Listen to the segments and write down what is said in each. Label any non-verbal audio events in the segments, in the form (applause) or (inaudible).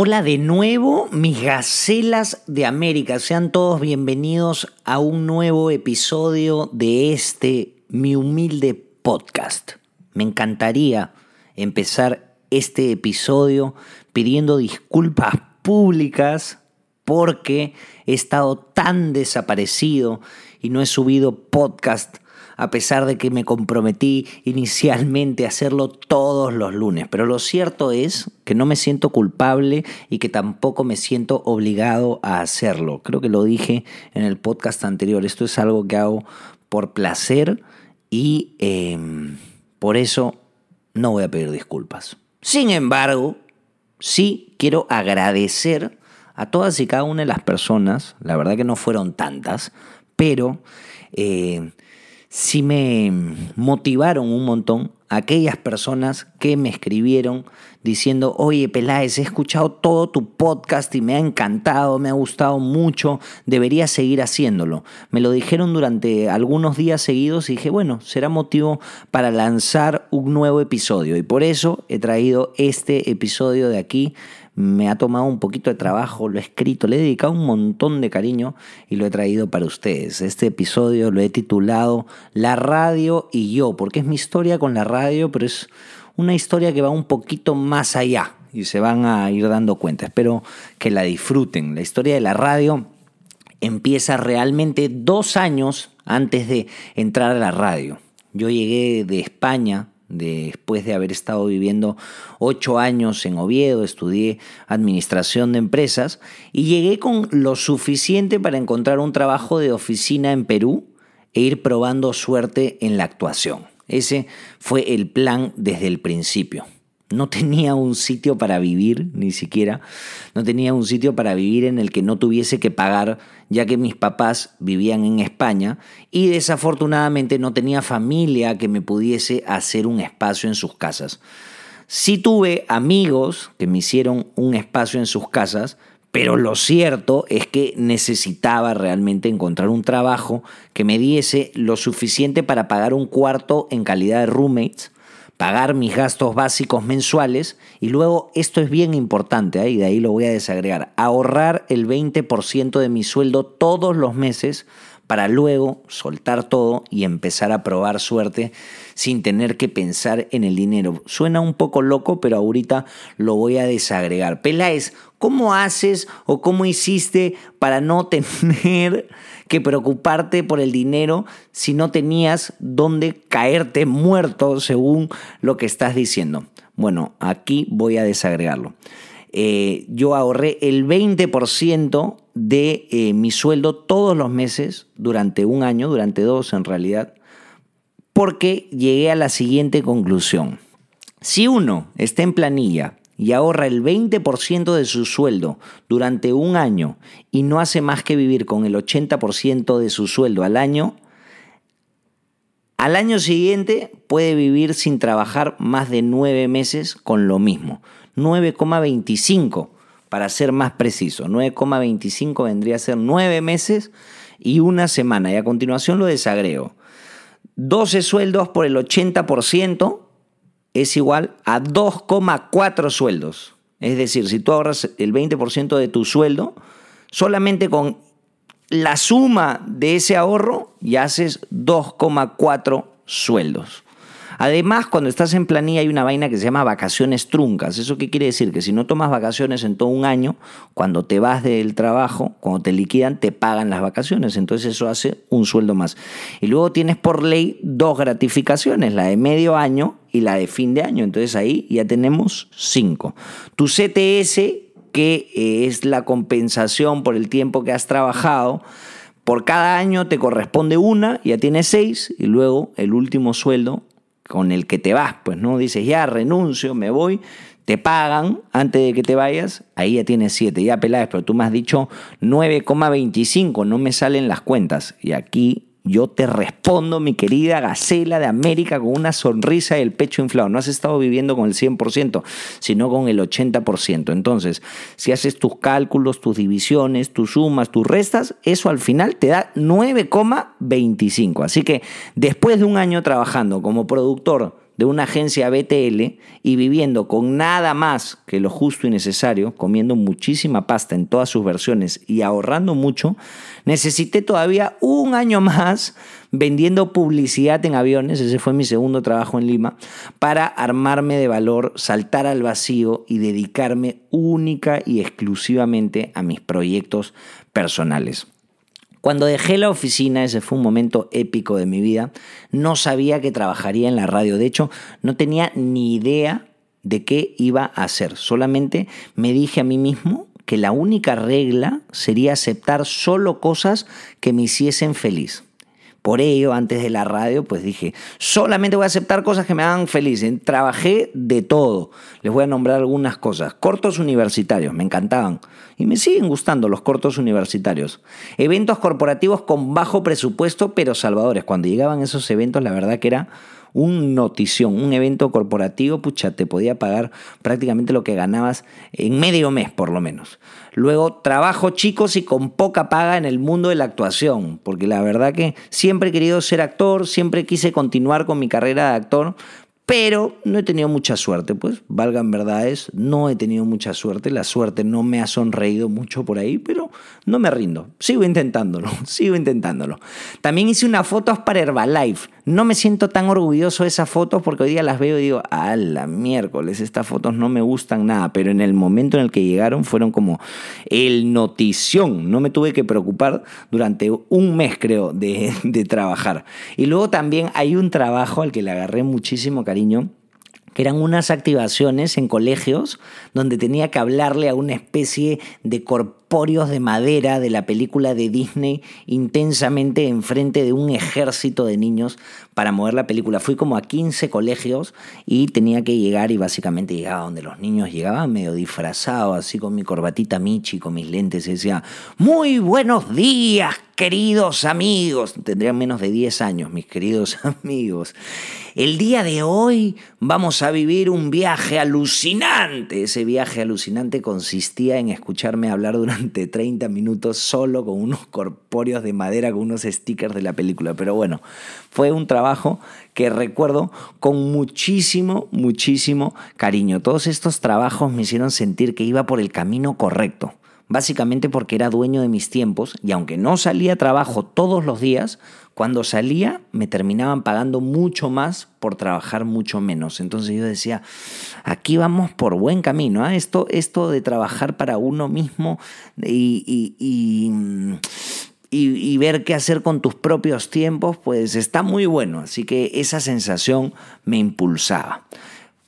Hola de nuevo, mis gacelas de América. Sean todos bienvenidos a un nuevo episodio de este, mi humilde podcast. Me encantaría empezar este episodio pidiendo disculpas públicas porque he estado tan desaparecido y no he subido podcast a pesar de que me comprometí inicialmente a hacerlo todos los lunes. Pero lo cierto es que no me siento culpable y que tampoco me siento obligado a hacerlo. Creo que lo dije en el podcast anterior. Esto es algo que hago por placer y em, por eso no voy a pedir disculpas. Sin embargo, sí quiero agradecer a todas y cada una de las personas, la verdad que no fueron tantas, pero eh, sí me motivaron un montón aquellas personas que me escribieron diciendo, oye Peláez, he escuchado todo tu podcast y me ha encantado, me ha gustado mucho, debería seguir haciéndolo. Me lo dijeron durante algunos días seguidos y dije, bueno, será motivo para lanzar un nuevo episodio. Y por eso he traído este episodio de aquí me ha tomado un poquito de trabajo, lo he escrito, le he dedicado un montón de cariño y lo he traído para ustedes. Este episodio lo he titulado La radio y yo, porque es mi historia con la radio, pero es una historia que va un poquito más allá y se van a ir dando cuenta. Espero que la disfruten. La historia de la radio empieza realmente dos años antes de entrar a la radio. Yo llegué de España después de haber estado viviendo ocho años en Oviedo, estudié administración de empresas y llegué con lo suficiente para encontrar un trabajo de oficina en Perú e ir probando suerte en la actuación. Ese fue el plan desde el principio. No tenía un sitio para vivir, ni siquiera. No tenía un sitio para vivir en el que no tuviese que pagar, ya que mis papás vivían en España y desafortunadamente no tenía familia que me pudiese hacer un espacio en sus casas. Sí tuve amigos que me hicieron un espacio en sus casas, pero lo cierto es que necesitaba realmente encontrar un trabajo que me diese lo suficiente para pagar un cuarto en calidad de roommates pagar mis gastos básicos mensuales y luego, esto es bien importante, ¿eh? y de ahí lo voy a desagregar, ahorrar el 20% de mi sueldo todos los meses para luego soltar todo y empezar a probar suerte sin tener que pensar en el dinero. Suena un poco loco, pero ahorita lo voy a desagregar. Peláez, ¿cómo haces o cómo hiciste para no (laughs) tener que preocuparte por el dinero si no tenías dónde caerte muerto según lo que estás diciendo? Bueno, aquí voy a desagregarlo. Eh, yo ahorré el 20% de eh, mi sueldo todos los meses durante un año, durante dos en realidad, porque llegué a la siguiente conclusión. Si uno está en planilla y ahorra el 20% de su sueldo durante un año y no hace más que vivir con el 80% de su sueldo al año, al año siguiente puede vivir sin trabajar más de nueve meses con lo mismo. 9,25 para ser más preciso. 9,25 vendría a ser 9 meses y una semana. Y a continuación lo desagrego. 12 sueldos por el 80% es igual a 2,4 sueldos. Es decir, si tú ahorras el 20% de tu sueldo, solamente con la suma de ese ahorro ya haces 2,4 sueldos. Además, cuando estás en planilla hay una vaina que se llama vacaciones truncas. ¿Eso qué quiere decir? Que si no tomas vacaciones en todo un año, cuando te vas del trabajo, cuando te liquidan, te pagan las vacaciones. Entonces eso hace un sueldo más. Y luego tienes por ley dos gratificaciones, la de medio año y la de fin de año. Entonces ahí ya tenemos cinco. Tu CTS, que eh, es la compensación por el tiempo que has trabajado, por cada año te corresponde una, ya tienes seis, y luego el último sueldo con el que te vas, pues no dices ya renuncio, me voy, te pagan antes de que te vayas, ahí ya tienes 7, ya pelades, pero tú me has dicho 9,25, no me salen las cuentas. Y aquí yo te respondo, mi querida Gacela de América, con una sonrisa y el pecho inflado. No has estado viviendo con el 100%, sino con el 80%. Entonces, si haces tus cálculos, tus divisiones, tus sumas, tus restas, eso al final te da 9,25. Así que después de un año trabajando como productor de una agencia BTL y viviendo con nada más que lo justo y necesario, comiendo muchísima pasta en todas sus versiones y ahorrando mucho, necesité todavía un año más vendiendo publicidad en aviones, ese fue mi segundo trabajo en Lima, para armarme de valor, saltar al vacío y dedicarme única y exclusivamente a mis proyectos personales. Cuando dejé la oficina, ese fue un momento épico de mi vida, no sabía que trabajaría en la radio. De hecho, no tenía ni idea de qué iba a hacer. Solamente me dije a mí mismo que la única regla sería aceptar solo cosas que me hiciesen feliz. Por ello, antes de la radio, pues dije, solamente voy a aceptar cosas que me hagan feliz. Trabajé de todo. Les voy a nombrar algunas cosas. Cortos universitarios, me encantaban. Y me siguen gustando los cortos universitarios. Eventos corporativos con bajo presupuesto, pero salvadores. Cuando llegaban esos eventos, la verdad que era un notición, un evento corporativo, pucha, te podía pagar prácticamente lo que ganabas en medio mes, por lo menos. Luego, trabajo chicos y con poca paga en el mundo de la actuación, porque la verdad que siempre he querido ser actor, siempre quise continuar con mi carrera de actor, pero no he tenido mucha suerte, pues, valgan verdades, no he tenido mucha suerte, la suerte no me ha sonreído mucho por ahí, pero no me rindo, sigo intentándolo, (laughs) sigo intentándolo. También hice unas fotos para Herbalife, no me siento tan orgulloso de esas fotos porque hoy día las veo y digo, a la miércoles, estas fotos no me gustan nada, pero en el momento en el que llegaron fueron como el notición, no me tuve que preocupar durante un mes creo de, de trabajar. Y luego también hay un trabajo al que le agarré muchísimo cariño que eran unas activaciones en colegios donde tenía que hablarle a una especie de corpóreos de madera de la película de Disney intensamente enfrente de un ejército de niños para mover la película. Fui como a 15 colegios y tenía que llegar y básicamente llegaba donde los niños llegaban medio disfrazado, así con mi corbatita Michi, con mis lentes y decía, muy buenos días, queridos amigos. Tendrían menos de 10 años, mis queridos (laughs) amigos. El día de hoy vamos a vivir un viaje alucinante. Ese viaje alucinante consistía en escucharme hablar durante (laughs) 30 minutos solo con unos corpóreos de madera, con unos stickers de la película. Pero bueno, fue un trabajo que recuerdo con muchísimo, muchísimo cariño. Todos estos trabajos me hicieron sentir que iba por el camino correcto básicamente porque era dueño de mis tiempos y aunque no salía a trabajo todos los días, cuando salía me terminaban pagando mucho más por trabajar mucho menos. Entonces yo decía, aquí vamos por buen camino. ¿ah? Esto, esto de trabajar para uno mismo y, y, ver qué hacer con tus propios tiempos, pues está muy bueno. Así que esa sensación me impulsaba.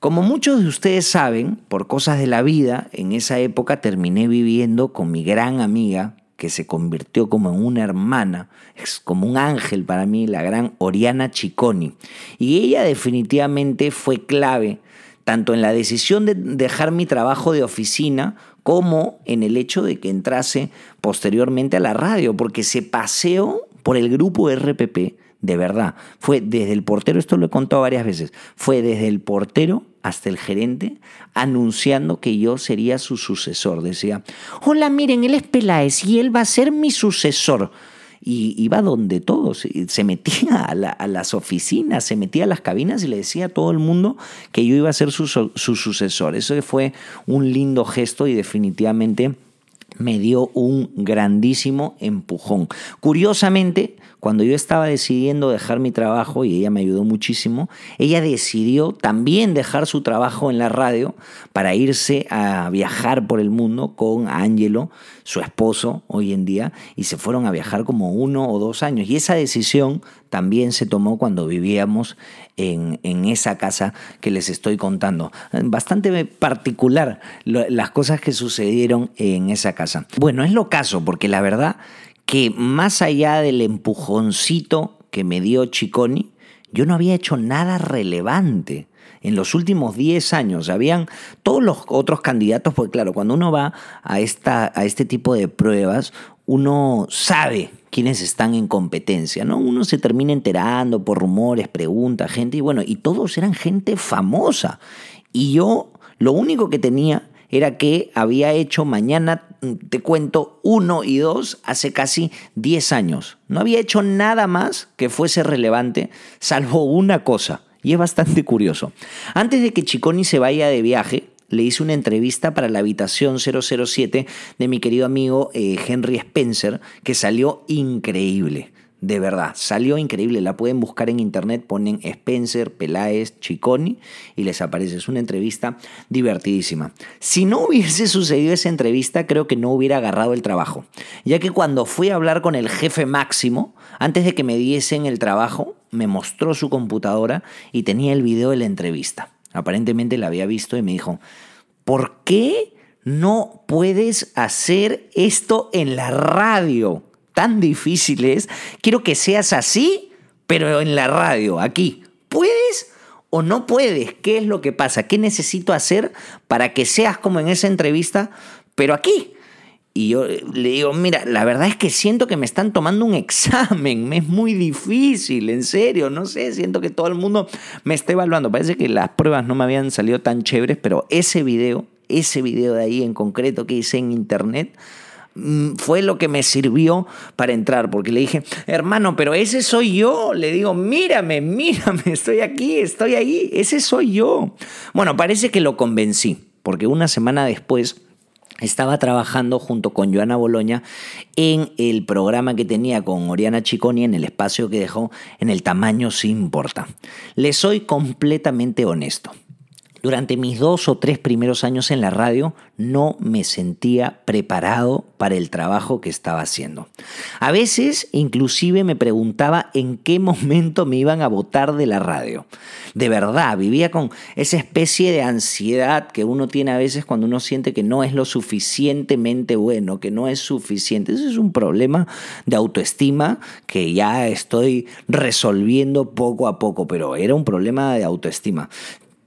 Como muchos de ustedes saben, por cosas de la vida, en esa época terminé viviendo con mi gran amiga, que se convirtió como en una hermana, es como un ángel para mí, la gran Oriana Cicconi. Y ella definitivamente fue clave tanto en la decisión de dejar mi trabajo de oficina como en el hecho de que entrase posteriormente a la radio, porque se paseó por el grupo RPP de verdad. Fue desde el portero, esto lo he contado varias veces, fue desde el portero hasta el gerente anunciando que yo sería su sucesor. Decía, hola, miren, él es Peláez y él va a ser mi sucesor. Y iba donde todos, se metía a, las oficinas, se metía a las cabinas y le decía a todo el mundo que yo iba a ser su, su sucesor. Eso fue un lindo gesto y definitivamente me dio un grandísimo empujón. Curiosamente, cuando yo estaba decidiendo dejar mi trabajo, y ella me ayudó muchísimo, ella decidió también dejar su trabajo en la radio para irse a viajar por el mundo con Angelo, su esposo hoy en día, y se fueron a viajar como uno o dos años. Y esa decisión también se tomó cuando vivíamos en, en esa casa que les estoy contando. Bastante particular las cosas que sucedieron en esa casa. Bueno, es lo caso, porque la verdad que más allá del empujoncito que me dio Chiconi, yo no había hecho nada relevante. En los últimos 10 años habían todos los otros candidatos, porque claro, cuando uno va a, esta, a este tipo de pruebas, uno sabe quiénes están en competencia, ¿no? Uno se termina enterando por rumores, preguntas, gente, y bueno, y todos eran gente famosa. Y yo lo único que tenía era que había hecho mañana, te cuento, uno y dos hace casi 10 años. No había hecho nada más que fuese relevante, salvo una cosa, y es bastante curioso. Antes de que Chiconi se vaya de viaje, le hice una entrevista para la habitación 007 de mi querido amigo eh, Henry Spencer, que salió increíble. De verdad, salió increíble. La pueden buscar en internet, ponen Spencer, Peláez, Chiconi y les aparece. Es una entrevista divertidísima. Si no hubiese sucedido esa entrevista, creo que no hubiera agarrado el trabajo. Ya que cuando fui a hablar con el jefe máximo, antes de que me diesen el trabajo, me mostró su computadora y tenía el video de la entrevista. Aparentemente la había visto y me dijo, ¿por qué no puedes hacer esto en la radio? Tan difíciles, quiero que seas así, pero en la radio, aquí. ¿Puedes o no puedes? ¿Qué es lo que pasa? ¿Qué necesito hacer para que seas como en esa entrevista, pero aquí? Y yo le digo, mira, la verdad es que siento que me están tomando un examen, me es muy difícil, en serio, no sé, siento que todo el mundo me está evaluando. Parece que las pruebas no me habían salido tan chéveres, pero ese video, ese video de ahí en concreto que hice en internet, fue lo que me sirvió para entrar, porque le dije, hermano, pero ese soy yo. Le digo, mírame, mírame, (laughs) estoy aquí, estoy ahí, ese soy yo. Bueno, parece que lo convencí, porque una semana después estaba trabajando junto con Joana Boloña en el programa que tenía con Oriana Chiconi en el espacio que dejó en el tamaño sí importa. Le soy completamente honesto. Durante mis dos o tres primeros años en la radio no me sentía preparado para el trabajo que estaba haciendo. A veces inclusive me preguntaba en qué momento me iban a votar de la radio. De verdad, vivía con esa especie de ansiedad que uno tiene a veces cuando uno siente que no es lo suficientemente bueno, que no es suficiente. Ese es un problema de autoestima que ya estoy resolviendo poco a poco, pero era un problema de autoestima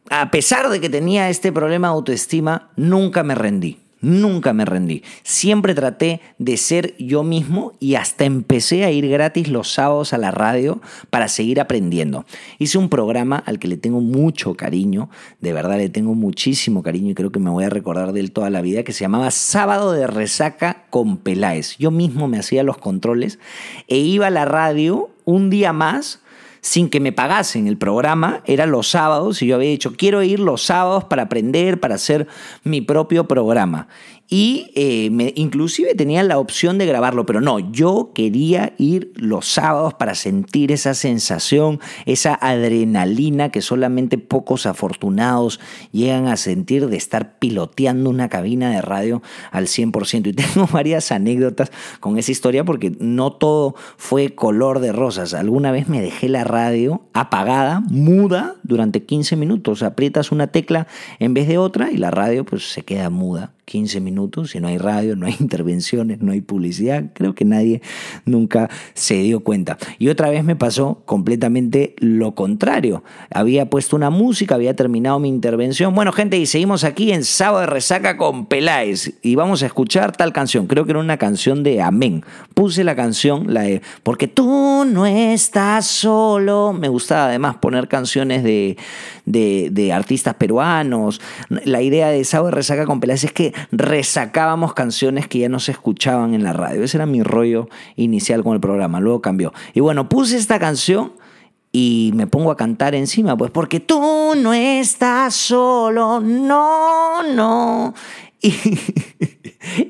a pesar de que tenía este problema de autoestima, nunca me rendí. Nunca me rendí. Siempre traté de ser yo mismo y hasta empecé a ir gratis los sábados a la radio para seguir aprendiendo. Hice un programa al que le tengo mucho cariño, de verdad le tengo muchísimo cariño y creo que me voy a recordar de él toda la vida, que se llamaba Sábado de Resaca con Peláez. Yo mismo me hacía los controles e iba a la radio un día más sin que me pagasen. El programa era los sábados y yo había dicho, quiero ir los sábados para aprender, para hacer mi propio programa y eh, inclusive tenía la opción de grabarlo, pero no, yo quería ir los sábados para sentir esa sensación, esa adrenalina que solamente pocos afortunados llegan a sentir de estar piloteando una cabina de radio al 100%. Y (laughs) tengo varias anécdotas con esa historia porque no todo fue color de rosas. Alguna vez me dejé la radio apagada, muda, durante 15 minutos. Aprietas una tecla en vez de otra y la radio pues se queda muda 15 minutos, si no hay radio, no hay (laughs) intervenciones, no hay publicidad, creo que nadie nunca se dio cuenta. Y otra vez me pasó completamente lo contrario. Había puesto una música, había terminado mi intervención. Bueno, gente, y seguimos aquí en Sábado de Resaca con Peláez y vamos a escuchar tal canción. Creo que era una canción de Amén. Puse la canción, la de Porque tú no estás solo. Me gustaba además poner canciones de, de, de artistas peruanos. La idea de Sábado de Resaca con Peláez es que resacábamos canciones que ya no se escuchaban en la radio. Ese era mi rollo inicial con el programa, luego cambió. Y bueno, puse esta canción y me pongo a cantar encima, pues porque tú no estás solo, no, no. (laughs)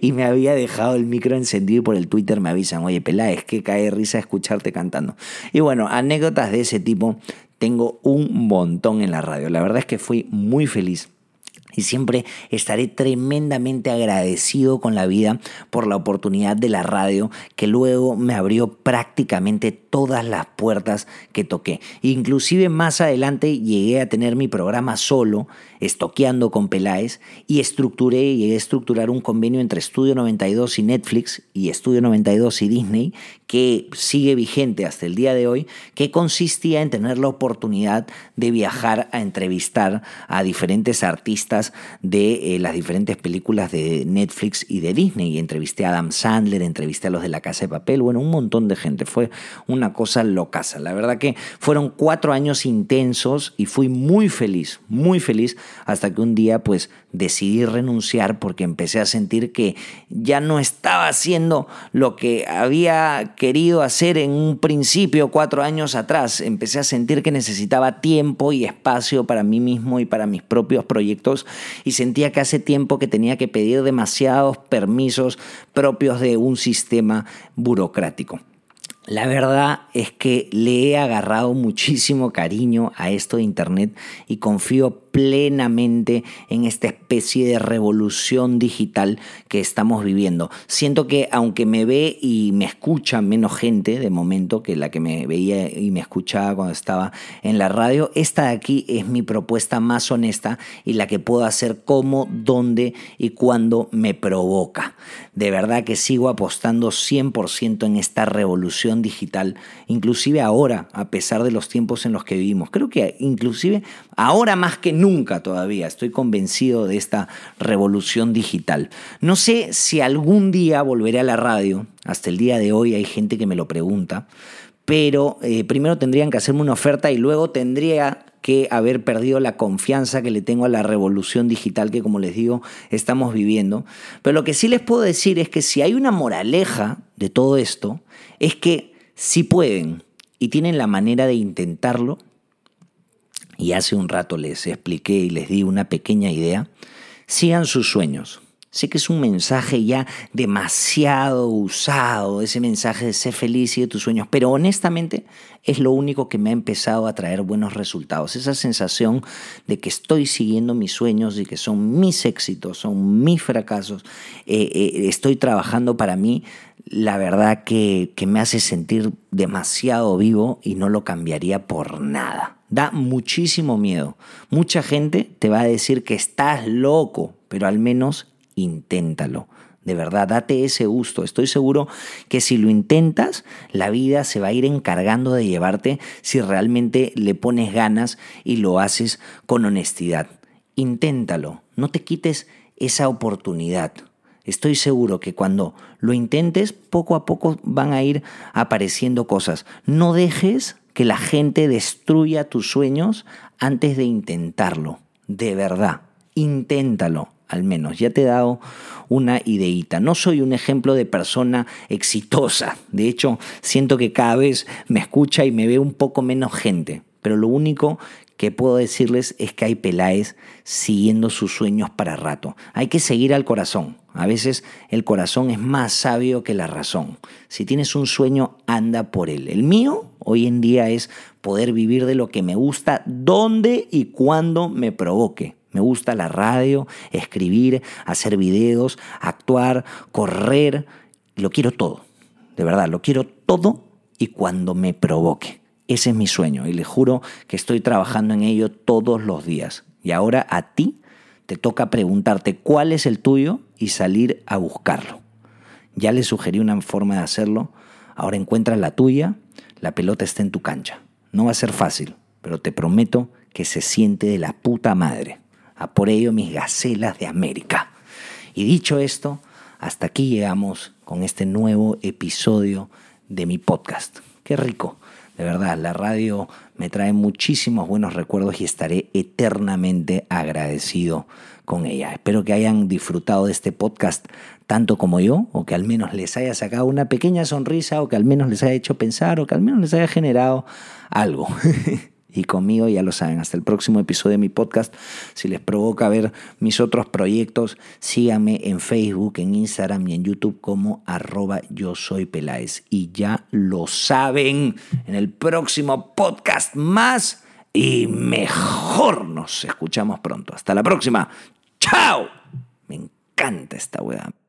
Y, me había dejado el micro encendido y por el Twitter me avisan, oye, Pelá, es que cae risa escucharte cantando. Y bueno, anécdotas de ese tipo tengo un montón en la radio. La verdad es que fui muy feliz y siempre estaré tremendamente agradecido con la vida por la oportunidad de la radio que luego me abrió prácticamente todas las puertas que toqué. Inclusive más adelante llegué a tener mi programa solo, estoqueando con Peláez, y estructuré y llegué a estructurar un convenio entre Estudio 92 y Netflix y Estudio 92 y Disney que sigue vigente hasta el día de hoy, que consistía en tener la oportunidad de viajar a entrevistar a diferentes artistas de eh, las diferentes películas de Netflix y de Disney. Y entrevisté a Adam Sandler, entrevisté a los de La Casa de Papel, bueno, un montón de gente. Fue una cosa locaza. La verdad que fueron cuatro años intensos y fui muy feliz, muy feliz, hasta que un día pues decidí renunciar porque empecé a sentir que ya no estaba haciendo lo que había querido hacer en un principio cuatro años atrás. Empecé a sentir que necesitaba tiempo y espacio para mí mismo y para mis propios proyectos y sentía que hace tiempo que tenía que pedir demasiados permisos propios de un sistema burocrático. La verdad es que le he agarrado muchísimo cariño a esto de Internet y confío plenamente en esta especie de revolución digital que estamos viviendo. Siento que aunque me ve y me escucha menos gente de momento que la que me veía y me escuchaba cuando estaba en la radio, esta de aquí es mi propuesta más honesta y la que puedo hacer como, dónde y cuándo me provoca. De verdad que sigo apostando 100% en esta revolución digital, inclusive ahora, a pesar de los tiempos en los que vivimos. Creo que inclusive ahora más que nunca todavía. Estoy convencido de esta revolución digital. No sé si algún día volveré a la radio. Hasta el día de hoy hay gente que me lo pregunta. Pero eh, primero tendrían que hacerme una oferta y luego tendría que haber perdido la confianza que le tengo a la revolución digital que, como les digo, estamos viviendo. Pero lo que sí les puedo decir es que si hay una moraleja de todo esto, es que si pueden y tienen la manera de intentarlo, y hace un rato les expliqué y les di una pequeña idea, sigan sus sueños. Sé que es un mensaje ya demasiado usado, ese mensaje de ser feliz y de tus sueños, pero honestamente es lo único que me ha empezado a traer buenos resultados. Esa sensación de que estoy siguiendo mis sueños y que son mis éxitos, son mis fracasos, eh, eh, estoy trabajando para mí, la verdad que, que me hace sentir demasiado vivo y no lo cambiaría por nada. Da muchísimo miedo. Mucha gente te va a decir que estás loco, pero al menos inténtalo. De verdad, date ese gusto. Estoy seguro que si lo intentas, la vida se va a ir encargando de llevarte si realmente le pones ganas y lo haces con honestidad. Inténtalo, no te quites esa oportunidad. Estoy seguro que cuando lo intentes, poco a poco van a ir apareciendo cosas. No dejes que la gente destruya tus sueños antes de intentarlo. De verdad, inténtalo al menos. Ya te he dado una ideita. No soy un ejemplo de persona exitosa. De hecho, siento que cada vez me escucha y me ve un poco menos gente. Pero lo único que puedo decirles es que hay peláes siguiendo sus sueños para rato. Hay que seguir al corazón. A veces el corazón es más sabio que la razón. Si tienes un sueño, anda por él. El mío hoy en día es poder vivir de lo que me gusta, donde y cuando me provoque. Me gusta la radio, escribir, hacer videos, actuar, correr. Lo quiero todo. De verdad, lo quiero todo y cuando me provoque. Ese es mi sueño y le juro que estoy trabajando en ello todos los días. Y ahora a ti te toca preguntarte cuál es el tuyo y salir a buscarlo. Ya le sugerí una forma de hacerlo, ahora encuentra la tuya, la pelota está en tu cancha. No va a ser fácil, pero te prometo que se siente de la puta madre. A por ello mis gacelas de América. Y dicho esto, hasta aquí llegamos con este nuevo episodio de mi podcast. Qué rico de verdad, la radio me trae muchísimos buenos recuerdos y estaré eternamente agradecido con ella. Espero que hayan disfrutado de este podcast tanto como yo, o que al menos les haya sacado una pequeña sonrisa, o que al menos les haya hecho pensar, o que al menos les haya generado algo. (laughs) y conmigo, ya lo saben, hasta el próximo episodio de mi podcast. Si les provoca ver mis otros proyectos, síganme en Facebook, en Instagram y en YouTube como arroba yo soy Peláez. Y ya lo saben, en el próximo podcast más y mejor nos escuchamos pronto. Hasta la próxima. ¡Chao! Me encanta esta weá.